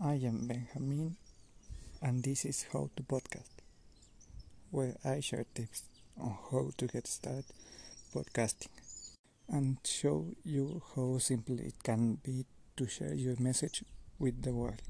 I am Benjamin, and this is How to Podcast, where I share tips on how to get started podcasting and show you how simple it can be to share your message with the world.